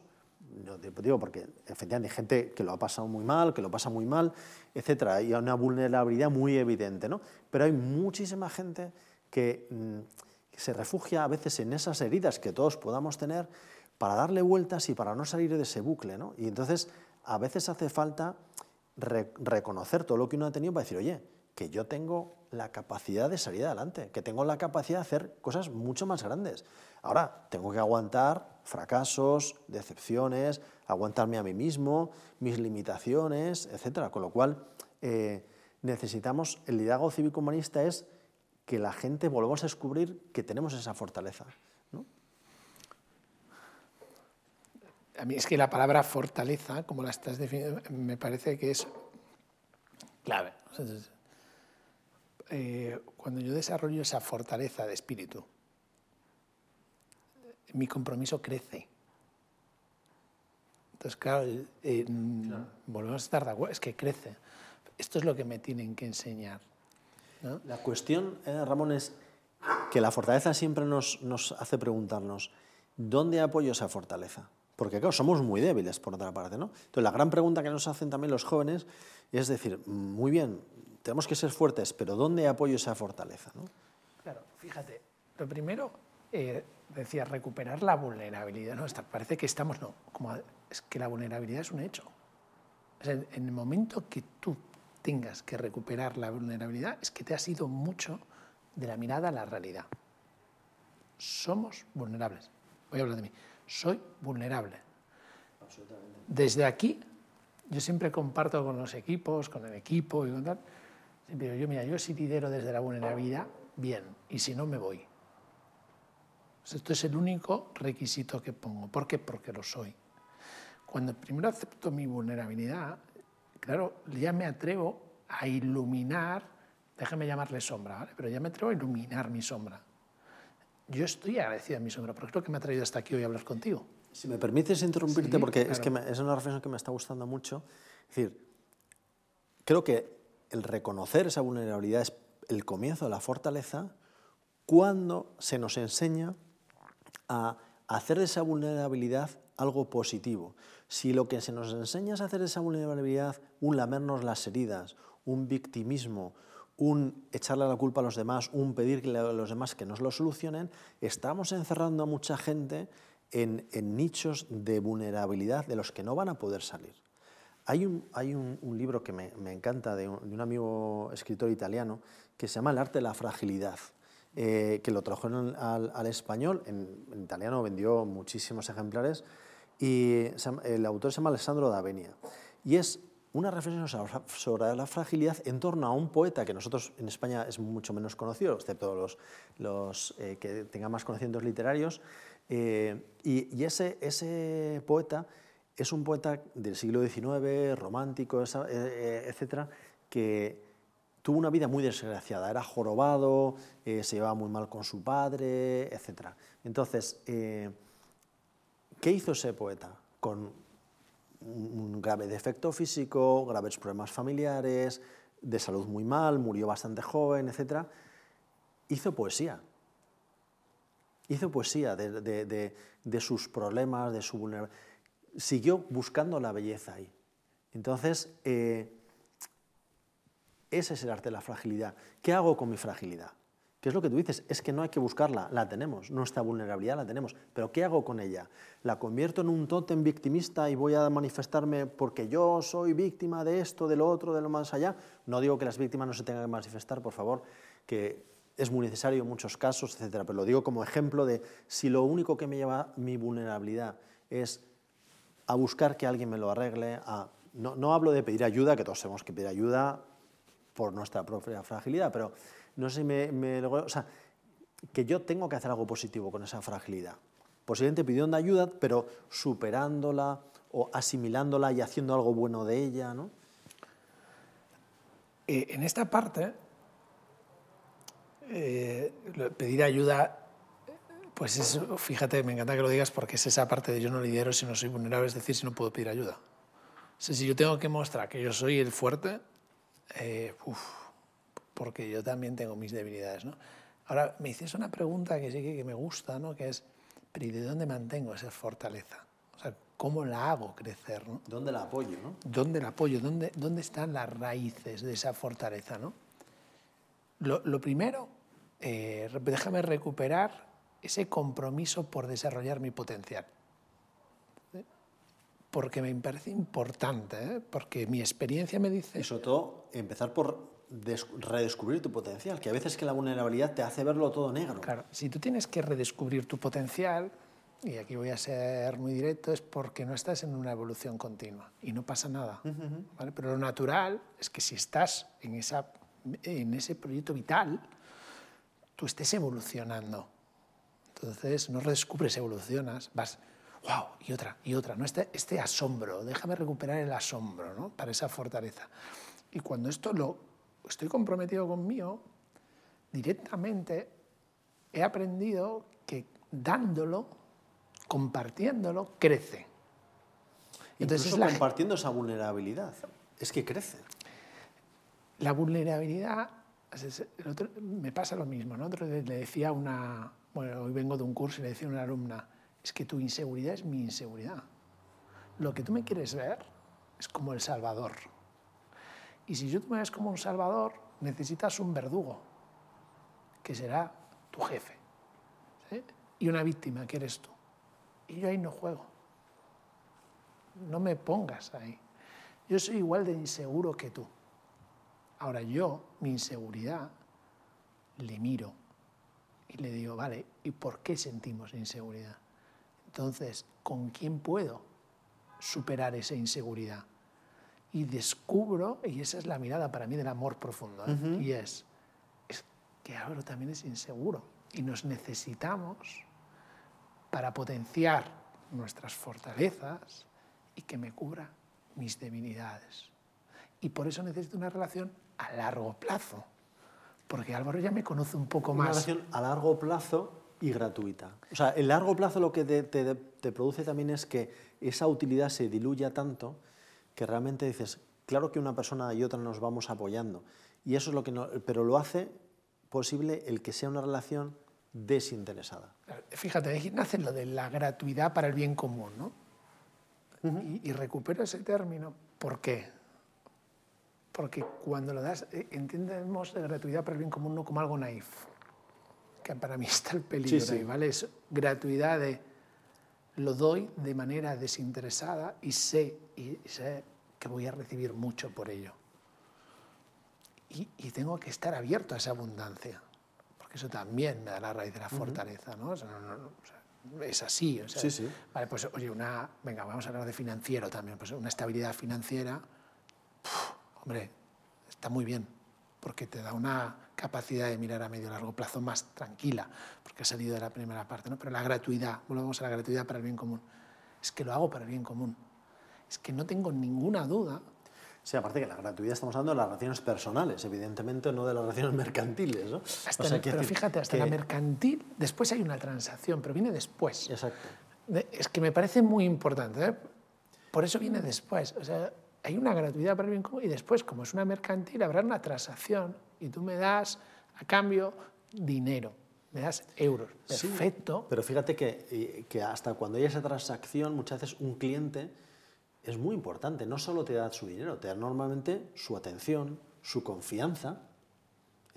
no, digo porque efectivamente hay gente que lo ha pasado muy mal, que lo pasa muy mal, etcétera, y hay una vulnerabilidad muy evidente, ¿no? Pero hay muchísima gente que, mm, se refugia a veces en esas heridas que todos podamos tener para darle vueltas y para no salir de ese bucle, ¿no? Y entonces a veces hace falta reconocer todo lo que uno ha tenido para decir, oye, que yo tengo la capacidad de salir adelante, que tengo la capacidad de hacer cosas mucho más grandes. Ahora, tengo que aguantar fracasos, decepciones, aguantarme a mí mismo, mis limitaciones, etc. Con lo cual, eh, necesitamos, el liderazgo cívico-humanista es que la gente volvamos a descubrir que tenemos esa fortaleza. A mí es que la palabra fortaleza, como la estás definiendo, me parece que es clave. Eh, cuando yo desarrollo esa fortaleza de espíritu, mi compromiso crece. Entonces, claro, eh, volvemos a estar de acuerdo, es que crece. Esto es lo que me tienen que enseñar. La cuestión, eh, Ramón, es que la fortaleza siempre nos, nos hace preguntarnos, ¿dónde apoyo esa fortaleza? Porque claro, somos muy débiles, por otra parte, ¿no? Entonces, la gran pregunta que nos hacen también los jóvenes es decir, muy bien, tenemos que ser fuertes, pero ¿dónde apoyo esa fortaleza? ¿no? Claro, fíjate, lo primero, eh, decía, recuperar la vulnerabilidad. ¿no? Parece que estamos, no, como, es que la vulnerabilidad es un hecho. en el momento que tú tengas que recuperar la vulnerabilidad, es que te has ido mucho de la mirada a la realidad. Somos vulnerables. Voy a hablar de mí soy vulnerable. Desde aquí, yo siempre comparto con los equipos, con el equipo y con tal, siempre yo, mira, yo si lidero desde la vulnerabilidad, bien, y si no, me voy. esto es el único requisito que pongo. ¿Por qué? Porque lo soy. Cuando primero acepto mi vulnerabilidad, claro, ya me atrevo a iluminar, déjame llamarle sombra, ¿vale? pero ya me atrevo a iluminar mi sombra yo estoy agradecido a mi sombra, porque es lo que me ha traído hasta aquí hoy a hablar contigo. Si me permites interrumpirte, porque es que es una reflexión que me está gustando mucho. Es decir, creo que el reconocer esa vulnerabilidad es el comienzo de la fortaleza cuando se nos enseña a hacer de esa vulnerabilidad algo positivo. Si lo que se nos enseña es hacer de esa vulnerabilidad un lamernos las heridas, un victimismo, un echarle la culpa a los demás, un pedir a los demás que nos lo solucionen, estamos encerrando a mucha gente en, nichos de vulnerabilidad de los que no van a poder salir. Hay un, hay un, libro que me, encanta de un, amigo escritor italiano que se llama El arte de la fragilidad, eh, que lo trajo al, español, en, italiano vendió muchísimos ejemplares, y el autor se llama Alessandro D'Avenia. Y es una reflexión sobre la fragilidad en torno a un poeta que nosotros en España es mucho menos conocido, excepto los, eh, que tengan más conocimientos literarios. Eh, y, ese, ese, poeta es un poeta del siglo XIX, romántico, eh, etcétera, que tuvo una vida muy desgraciada. Era jorobado, se llevaba muy mal con su padre, etcétera. Entonces, ¿qué hizo ese poeta? Con, un grave defecto físico, graves problemas familiares, de salud muy mal, murió bastante joven, etc. Hizo poesía. Hizo poesía de, sus problemas, de su vulnerabilidad. Siguió buscando la belleza ahí. Entonces, eh, ese es el arte de la fragilidad. ¿Qué hago con mi fragilidad? ¿Qué es lo que tú dices? Es que no hay que buscarla, la tenemos, nuestra vulnerabilidad la tenemos, pero ¿qué hago con ella? ¿La convierto en un tótem victimista y voy a manifestarme porque yo soy víctima de esto, de lo otro, de lo más allá? No digo que las víctimas no se tengan que manifestar, por favor, que es muy necesario en muchos casos, etcétera, pero lo digo como ejemplo de si lo único que me lleva mi vulnerabilidad es a buscar que alguien me lo arregle, no, no hablo de pedir ayuda, que todos tenemos que pedir ayuda por nuestra propia fragilidad, pero no sé si me, O sea, que yo tengo que hacer algo positivo con esa fragilidad. Posiblemente pidiendo ayuda, pero superándola o asimilándola y haciendo algo bueno de ella, ¿no? Eh, en esta parte, eh, pedir ayuda, pues es, fíjate, me encanta que lo digas porque es esa parte de yo no lidero si no soy vulnerable, es decir, si no puedo pedir ayuda. si yo tengo que mostrar que yo soy el fuerte, eh, porque yo también tengo mis debilidades. ¿no? Ahora, me hiciste una pregunta que sí que me gusta, ¿no? que es, ¿pero y de dónde mantengo esa fortaleza? O sea, ¿cómo la hago crecer? ¿no? ¿Dónde la apoyo? ¿no? ¿Dónde la apoyo? ¿Dónde, ¿Dónde están las raíces de esa fortaleza? ¿no? Lo, lo primero, eh, déjame recuperar ese compromiso por desarrollar mi potencial. ¿Eh? Porque me parece importante, ¿eh? porque mi experiencia me dice... Y sobre todo, empezar por redescubrir tu potencial, que a veces que la vulnerabilidad te hace verlo todo negro. Claro, si tú tienes que redescubrir tu potencial, y aquí voy a ser muy directo, es porque no estás en una evolución continua y no pasa nada. ¿vale? Pero lo natural es que si estás en, esa, en ese proyecto vital, tú estés evolucionando. Entonces no redescubres, evolucionas, vas, wow, y otra, y otra. ¿no? Este, este asombro, déjame recuperar el asombro ¿no? para esa fortaleza. Y cuando esto lo estoy comprometido conmigo, directamente he aprendido que dándolo, compartiéndolo, crece. Entonces Incluso compartiendo esa vulnerabilidad, es que crece. La vulnerabilidad, me pasa lo mismo, ¿no? le decía una, bueno, hoy vengo de un curso y le decía a una alumna, es que tu inseguridad es mi inseguridad. Lo que tú me quieres ver es como el Salvador. Y si yo tú me ves como un Salvador, necesitas un verdugo, que será tu jefe. Y una víctima, que eres tú. Y yo ahí no juego. No me pongas ahí. Yo soy igual de inseguro que tú. Ahora yo, mi inseguridad, le miro y le digo, vale, ¿y por qué sentimos inseguridad? Entonces, ¿con quién puedo superar esa inseguridad? Y descubro, y esa es la mirada para mí del amor profundo, ¿eh? y es, es que Álvaro también es inseguro y nos necesitamos para potenciar nuestras fortalezas y que me cubra mis debilidades. Y por eso necesito una relación a largo plazo porque Álvaro ya me conoce un poco más. Una relación a largo plazo y gratuita. O sea, el largo plazo lo que te, produce también es que esa utilidad se diluya tanto que realmente dices, claro que una persona y otra nos vamos apoyando. Y eso es lo que no, pero lo hace posible el que sea una relación desinteresada. Fíjate, nace lo de la gratuidad para el bien común, ¿no? y, y recupero ese término. ¿Por qué? Porque cuando lo das, eh, entendemos de gratuidad para el bien común no como algo naif, que para mí está el peligro ahí, ¿vale? Es gratuidad de lo doy de manera desinteresada y sé, y sé que voy a recibir mucho por ello. Y, tengo que estar abierto a esa abundancia, porque eso también me da la raíz de la fortaleza, ¿no? es así. sí, sí. Vale, pues oye, una, venga, vamos a hablar de financiero también, pues una estabilidad financiera hombre, está muy bien, porque te da una capacidad de mirar a medio y largo plazo más tranquila, porque ha salido de la primera parte, ¿no? Pero la gratuidad, volvemos a la gratuidad para el bien común, es que lo hago para el bien común, es que no tengo ninguna duda. Sí, aparte que la gratuidad estamos hablando de las relaciones personales, evidentemente no de las relaciones mercantiles, ¿no? pero fíjate, hasta la mercantil, después hay una transacción, pero viene después. Exacto. Es que me parece muy importante, ¿eh? Por eso viene después. O sea, hay una gratuidad para el bien común y después, como es una mercantil, habrá una transacción y tú me das a cambio dinero, me das euros. Perfecto. pero fíjate que, que, hasta cuando hay esa transacción, muchas veces un cliente es muy importante. No solo te da su dinero, te da normalmente su atención, su confianza.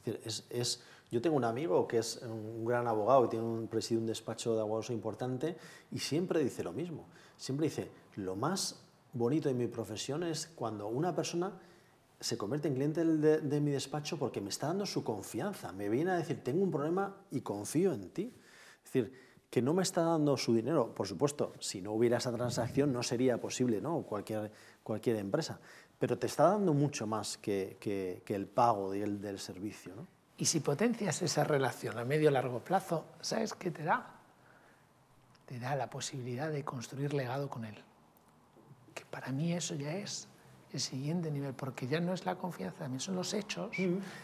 Es es, yo tengo un amigo que es un gran abogado y tiene un, preside un despacho de abogados importante y siempre dice lo mismo. Siempre dice, lo más bonito de mi profesión es cuando una persona se convierte en cliente de, mi despacho porque me está dando su confianza, me viene a decir, tengo un problema y confío en ti. Es decir, que no me está dando su dinero, por supuesto, si no hubiera esa transacción no sería posible, ¿no? Cualquier, cualquier empresa, pero te está dando mucho más que, que, el pago del, del servicio. ¿no? Y si potencias esa relación a medio largo plazo, ¿sabes qué te da? Te da la posibilidad de construir legado con él que para mí eso ya es el siguiente nivel, porque ya no es la confianza, también son los hechos,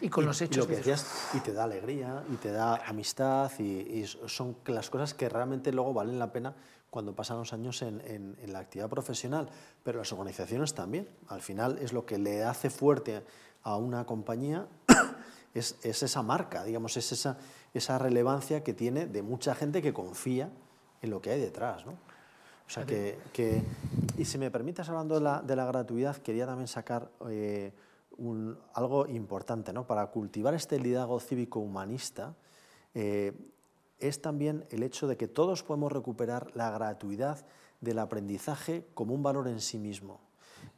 y con los hechos... Y, y te da alegría, y te da amistad, y, son las cosas que realmente luego valen la pena cuando pasan los años en, en, la actividad profesional, pero las organizaciones también. Al final es lo que le hace fuerte a una compañía, es, es esa marca, digamos, es esa, esa relevancia que tiene de mucha gente que confía en lo que hay detrás, ¿no? O sea que, y si me permites, hablando de la, de gratuidad, quería también sacar eh, algo importante, ¿no? Para cultivar este liderazgo cívico-humanista, eh, es también el hecho de que todos podemos recuperar la gratuidad del aprendizaje como un valor en sí mismo.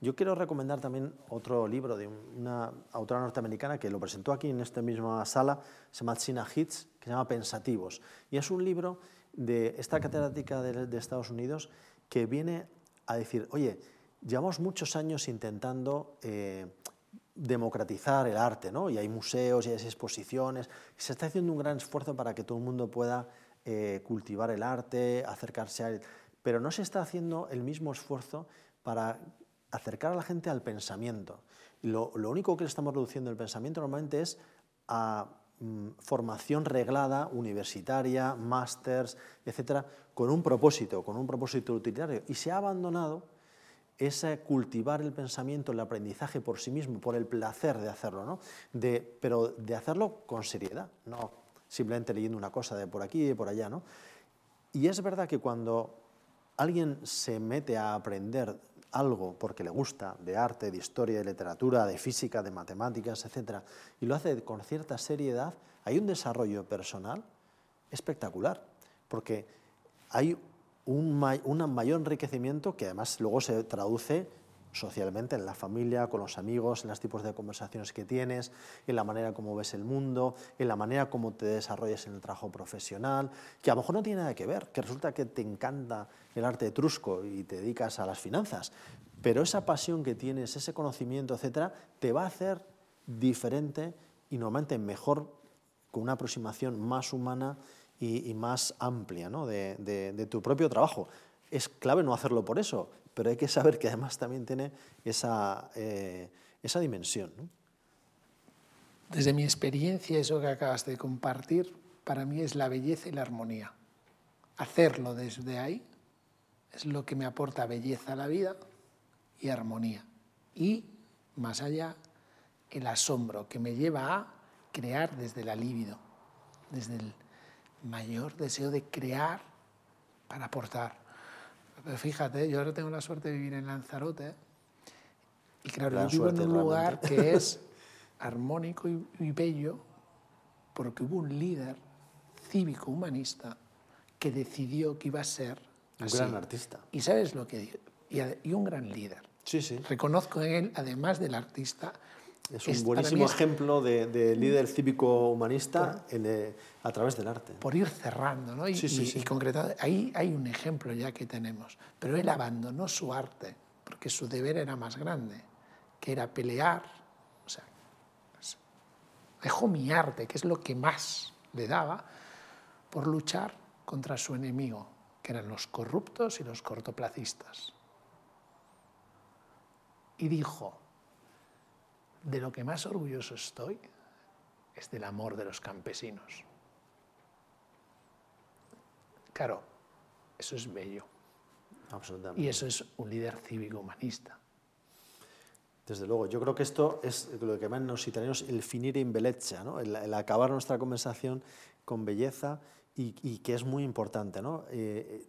Yo quiero recomendar también otro libro de una autora norteamericana que lo presentó aquí en esta misma sala, se llama China Hits, que se llama Pensativos. Y es un libro de esta catedrática de, Estados Unidos que viene a decir, oye, llevamos muchos años intentando eh, democratizar el arte, ¿no? Y hay museos y hay exposiciones, se está haciendo un gran esfuerzo para que todo el mundo pueda eh, cultivar el arte, acercarse a él, pero no se está haciendo el mismo esfuerzo para acercar a la gente al pensamiento. Lo, lo único que le estamos reduciendo el pensamiento normalmente es a formación reglada, universitaria, másters, etcétera, con un propósito, con un propósito utilitario. Y se ha abandonado es cultivar el pensamiento, el aprendizaje por sí mismo, por el placer de hacerlo, ¿no? de, pero de hacerlo con seriedad, no simplemente leyendo una cosa de por aquí y por allá. ¿no? Y es verdad que cuando alguien se mete a aprender algo porque le gusta, de arte, de historia, de literatura, de física, de matemáticas, etc., y lo hace con cierta seriedad, hay un desarrollo personal espectacular, porque hay un, mayor enriquecimiento que además luego se traduce socialmente, en la familia, con los amigos, en los tipos de conversaciones que tienes, en la manera como ves el mundo, en la manera como te desarrollas en el trabajo profesional, que a lo mejor no tiene nada que ver, que resulta que te encanta el arte etrusco y te dedicas a las finanzas, pero esa pasión que tienes, ese conocimiento, etcétera, te va a hacer diferente y normalmente mejor, con una aproximación más humana y, más amplia ¿no? de, tu propio trabajo. Es clave no hacerlo por eso, pero hay que saber que además también tiene esa, eh, esa dimensión. Desde mi experiencia, eso que acabas de compartir, para mí es la belleza y la armonía. Hacerlo desde ahí es lo que me aporta belleza a la vida y armonía. Y, más allá, el asombro que me lleva a crear desde la libido, desde el mayor deseo de crear para aportar. Fíjate, yo ahora tengo la suerte de vivir en Lanzarote y claro, yo vivo en un lugar que es armónico y, bello porque hubo un líder cívico humanista que decidió que iba a ser un gran artista. Y sabes lo que digo, y, un gran líder. Sí, sí. Reconozco en él, además del artista, es un buenísimo ejemplo de, líder cívico humanista eh, a través del arte. Por ir cerrando, ¿no? Y, y, concretando, ahí hay un ejemplo ya que tenemos. Pero él abandonó su arte porque su deber era más grande, que era pelear. O sea, dejó mi arte, que es lo que más le daba, por luchar contra su enemigo, que eran los corruptos y los cortoplacistas. Y dijo, de lo que más orgulloso estoy es del amor de los campesinos. Claro, eso es bello. Absolutamente. Y eso es un líder cívico humanista. Desde luego, yo creo que esto es lo que llaman los italianos el finire in bellezza, ¿no? el, acabar nuestra conversación con belleza y, que es muy importante. ¿no? Eh,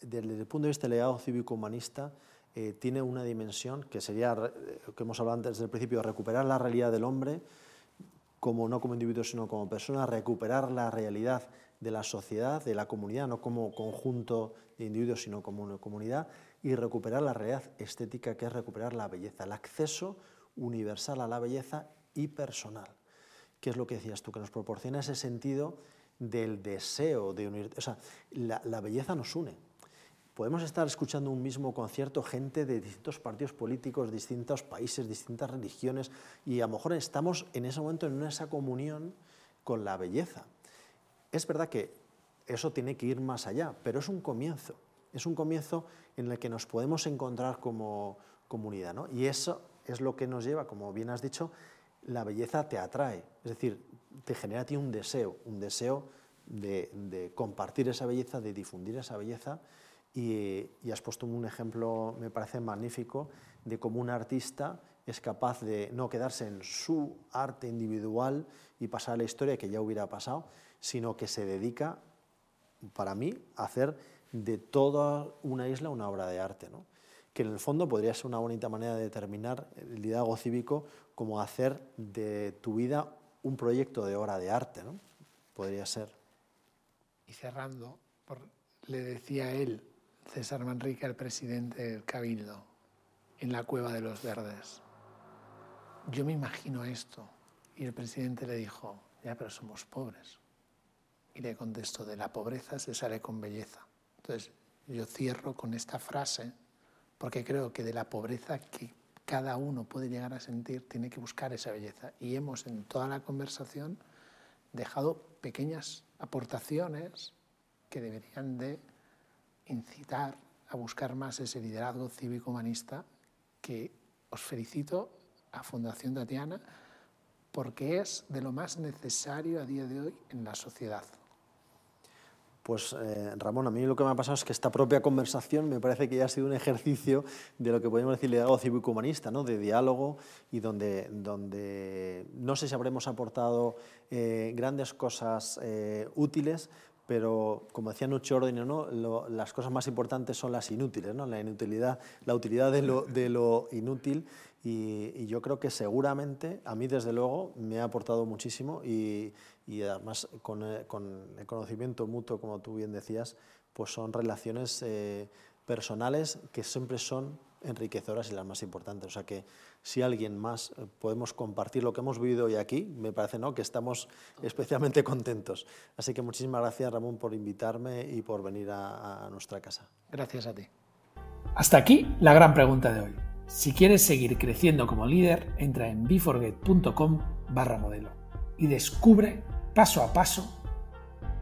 desde el punto de vista del legado cívico-humanista, eh, tiene una dimensión que sería, eh, que hemos hablado antes desde el principio, recuperar la realidad del hombre, como, no como individuo, sino como persona, recuperar la realidad de la sociedad, de la comunidad, no como conjunto de individuos, sino como una comunidad, y recuperar la realidad estética, que es recuperar la belleza, el acceso universal a la belleza y personal, que es lo que decías tú, que nos proporciona ese sentido del deseo de unir. O sea, la belleza nos une, podemos estar escuchando un mismo concierto gente de distintos partidos políticos, distintos países, distintas religiones, y a lo mejor estamos en ese momento en esa comunión con la belleza. Es verdad que eso tiene que ir más allá, pero es un comienzo, es un comienzo en el que nos podemos encontrar como comunidad, ¿no? Y eso es lo que nos lleva, como bien has dicho, la belleza te atrae, es decir, te genera a ti un deseo, un deseo de, de compartir esa belleza, de difundir esa belleza, y, has puesto un ejemplo, me parece magnífico, de cómo un artista es capaz de no quedarse en su arte individual y pasar a la historia que ya hubiera pasado, sino que se dedica, para mí, a hacer de toda una isla una obra de arte, ¿no? que en el fondo podría ser una bonita manera de determinar el liderazgo cívico como hacer de tu vida un proyecto de obra de arte, ¿no? podría ser. Y cerrando, le decía él, César Manrique al presidente del Cabildo en la Cueva de los Verdes. Yo me imagino esto. Y el presidente le dijo, ya, pero somos pobres. Y le contestó, de la pobreza se sale con belleza. Entonces, yo cierro con esta frase, porque creo que de la pobreza que cada uno puede llegar a sentir, tiene que buscar esa belleza. Y hemos en toda la conversación dejado pequeñas aportaciones que deberían de incitar a buscar más ese liderazgo cívico-humanista que os felicito a Fundación Tatiana porque es de lo más necesario a día de hoy en la sociedad. Pues eh, Ramón, a mí lo que me ha pasado es que esta propia conversación me parece que ya ha sido un ejercicio de lo que podemos decir liderazgo cívico-humanista, ¿no? de diálogo y donde, donde no sé si habremos aportado eh, grandes cosas eh, útiles, pero como decía Nucho Ordine, ¿no? las cosas más importantes son las inútiles, ¿no? la, inutilidad, la utilidad de lo, de lo inútil y, yo creo que seguramente, a mí desde luego, me ha aportado muchísimo y, y además con, eh, con, el conocimiento mutuo, como tú bien decías, pues son relaciones eh, personales que siempre son enriquecedoras y las más importantes. O sea que si alguien más eh, podemos compartir lo que hemos vivido hoy aquí, me parece ¿no? que estamos especialmente contentos. Así que muchísimas gracias Ramón por invitarme y por venir a, a nuestra casa. Gracias a ti. Hasta aquí la gran pregunta de hoy. Si quieres seguir creciendo como líder, entra en beforget.com barra modelo y descubre paso a paso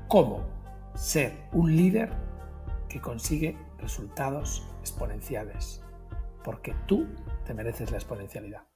cómo ser un líder que consigue resultados exponenciales, porque tú te mereces la exponencialidad.